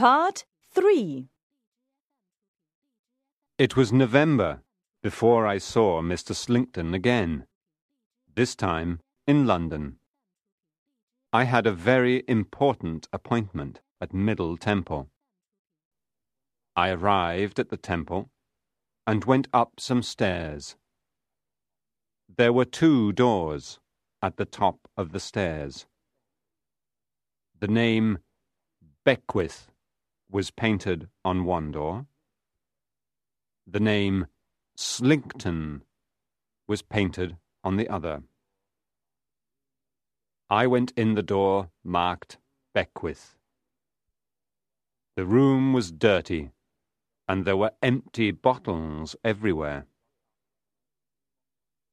Part 3 It was November before I saw Mr. Slinkton again, this time in London. I had a very important appointment at Middle Temple. I arrived at the temple and went up some stairs. There were two doors at the top of the stairs. The name Beckwith was painted on one door. The name Slinkton was painted on the other. I went in the door marked Beckwith. The room was dirty, and there were empty bottles everywhere.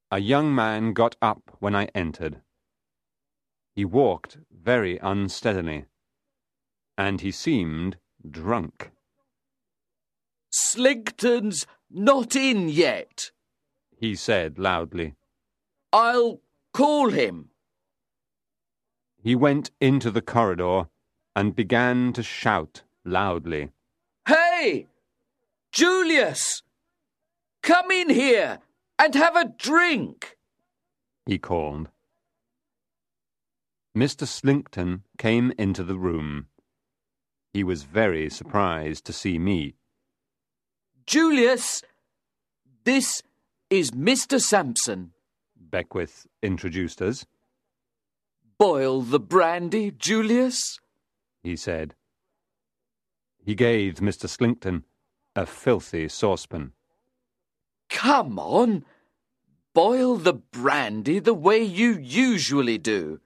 A young man got up when I entered. He walked very unsteadily, and he seemed drunk. Slinkton's not in yet. He said loudly. I'll call him. He went into the corridor and began to shout loudly. Hey! Julius! Come in here and have a drink! He called. Mr. Slinkton came into the room. He was very surprised to see me. Julius, this is Mr. Sampson. Beckwith introduced us. Boil the brandy, Julius, he said. He gave Mr. Slinkton a filthy saucepan. Come on, boil the brandy the way you usually do.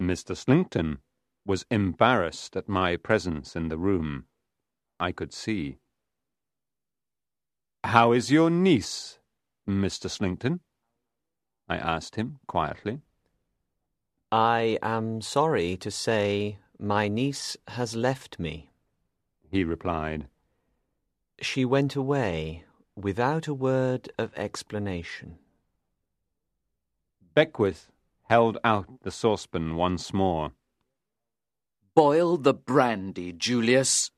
Mr. Slinkton was embarrassed at my presence in the room. I could see. How is your niece, Mr. Slinkton? I asked him quietly. I am sorry to say my niece has left me. He replied. She went away without a word of explanation. Beckwith held out the saucepan once more. Boil the brandy, Julius,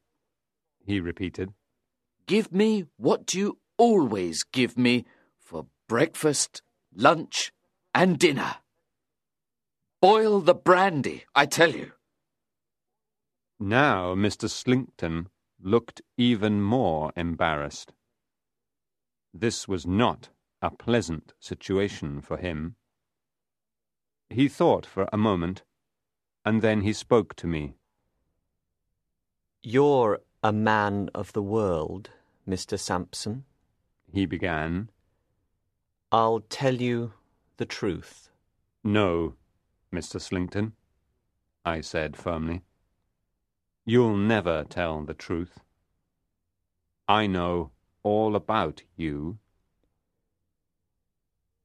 he repeated. Give me what you always give me for breakfast, lunch, and dinner. Boil the brandy, I tell you. Now Mr. Slinkton looked even more embarrassed. This was not a pleasant situation for him. He thought for a moment, and then he spoke to me. You're a man of the world, Mr. Sampson, he began. I'll tell you the truth. No, Mr. Slinkton, I said firmly. You'll never tell the truth. I know all about you.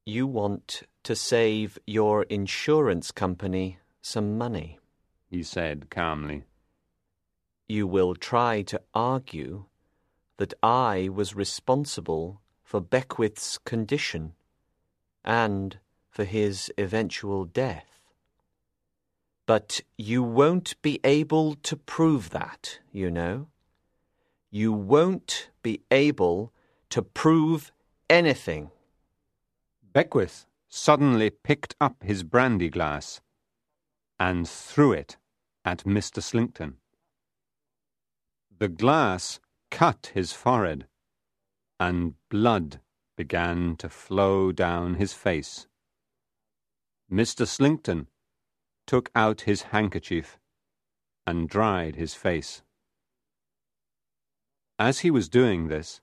You want to save your insurance company some money, he said calmly. You will try to argue that I was responsible for Beckwith's condition and for his eventual death. But you won't be able to prove that, you know. You won't be able to prove anything. Beckwith suddenly picked up his brandy glass and threw it at Mr. Slinkton. The glass cut his forehead, and blood began to flow down his face. Mr. Slinkton took out his handkerchief and dried his face. As he was doing this,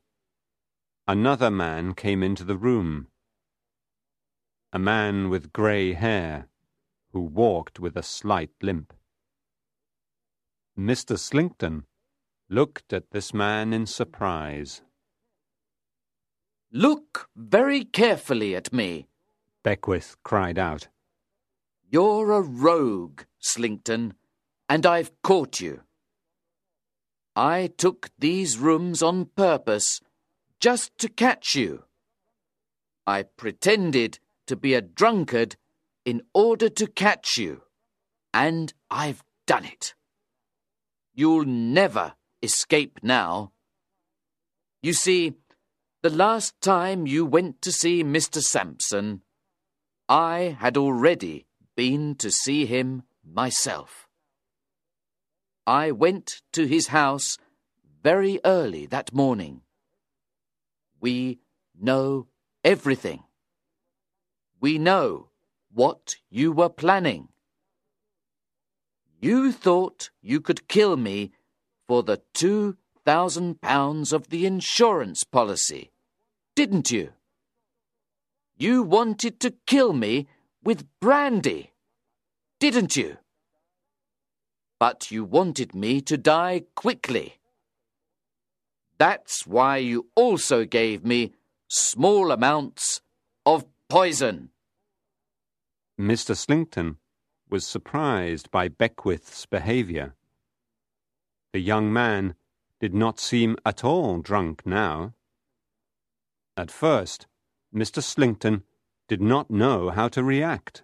another man came into the room. A man with grey hair, who walked with a slight limp. Mr. Slinkton looked at this man in surprise. Look very carefully at me, Beckwith cried out. You're a rogue, Slinkton, and I've caught you. I took these rooms on purpose, just to catch you. I pretended to be a drunkard in order to catch you, and I've done it. You'll never escape now. You see, the last time you went to see Mr. Sampson, I had already been to see him myself. I went to his house very early that morning. We know everything. We know what you were planning. You thought you could kill me for the two thousand pounds of the insurance policy, didn't you? You wanted to kill me with brandy, didn't you? But you wanted me to die quickly. That's why you also gave me small amounts of poison. Mr. Slinkton was surprised by Beckwith's behaviour. The young man did not seem at all drunk now. At first, Mr. Slinkton did not know how to react.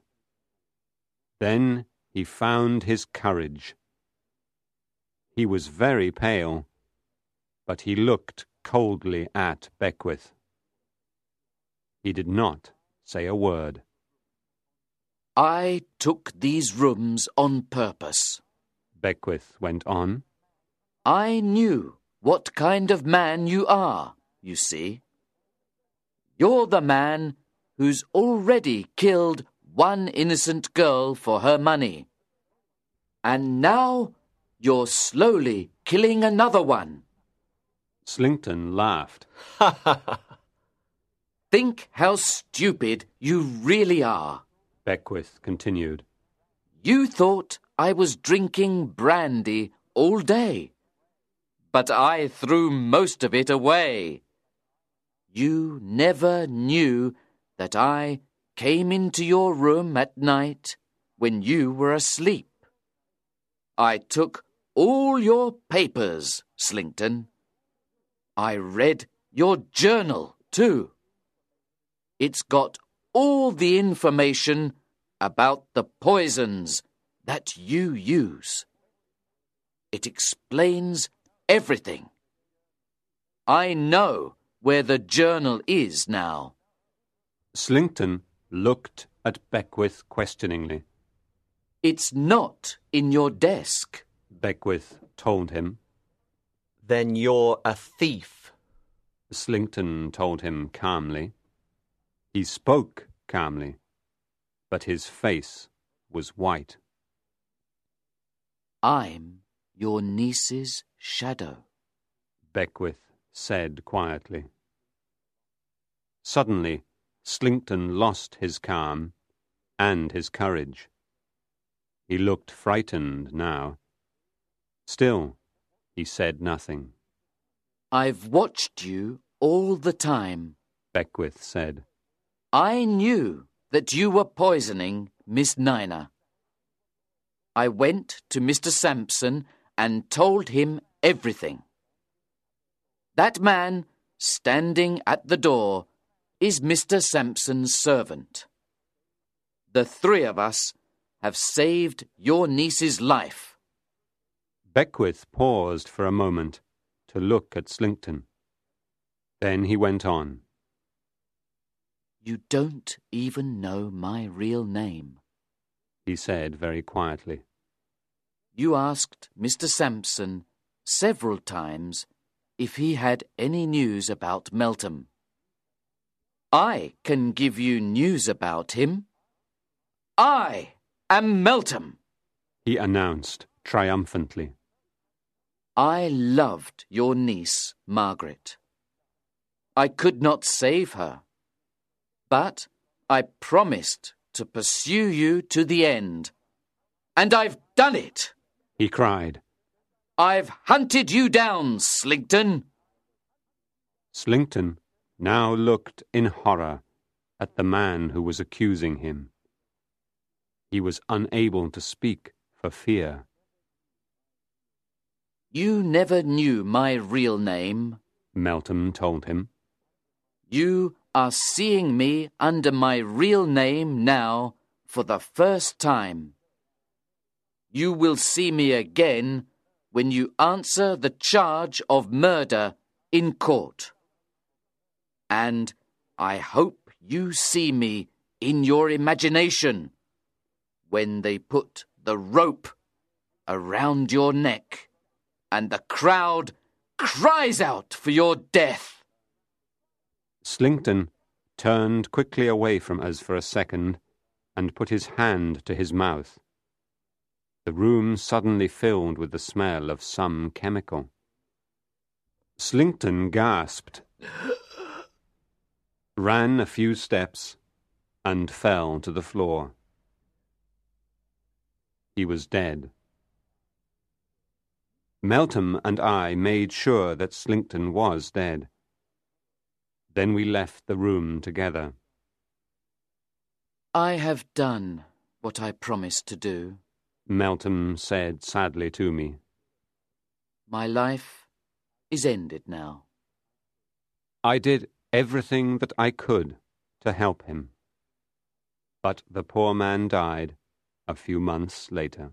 Then he found his courage. He was very pale, but he looked coldly at Beckwith. He did not say a word. I took these rooms on purpose. Beckwith went on. I knew what kind of man you are, you see. You're the man who's already killed one innocent girl for her money. And now you're slowly killing another one. Slinkton laughed. Ha ha ha! Think how stupid you really are. Beckwith continued. You thought I was drinking brandy all day, but I threw most of it away. You never knew that I came into your room at night when you were asleep. I took all your papers, Slinkton. I read your journal, too. It's got all the information about the poisons that you use. It explains everything. I know where the journal is now. Slinkton looked at Beckwith questioningly. It's not in your desk, Beckwith told him. Then you're a thief. Slinkton told him calmly. He spoke calmly, but his face was white. I'm your niece's shadow, Beckwith said quietly. Suddenly, Slinkton lost his calm and his courage. He looked frightened now. Still, he said nothing. I've watched you all the time, Beckwith said. I knew that you were poisoning Miss Niner. I went to Mr. Sampson and told him everything. That man standing at the door is Mr. Sampson's servant. The three of us have saved your niece's life. Beckwith paused for a moment to look at Slinkton. Then he went on. You don't even know my real name, he said very quietly. You asked Mr. Sampson several times if he had any news about Meltham. I can give you news about him. I am Meltham, he announced triumphantly. I loved your niece, Margaret. I could not save her, but I promised to pursue you to the end. And I've done it, he cried. I've hunted you down, Slinkton. Slinkton now looked in horror at the man who was accusing him. He was unable to speak for fear. You never knew my real name, Meltham told him. You are seeing me under my real name now for the first time. You will see me again when you answer the charge of murder in court. And I hope you see me in your imagination when they put the rope around your neck and the crowd cries out for your death. Slinkton turned quickly away from us for a second and put his hand to his mouth. The room suddenly filled with the smell of some chemical. Slinkton gasped, ran a few steps, and fell to the floor. He was dead. Meltham and I made sure that Slinkton was dead. Then we left the room together. I have done what I promised to do. Meltham said sadly to me. My life is ended now. I did everything that I could to help him. But the poor man died a few months later.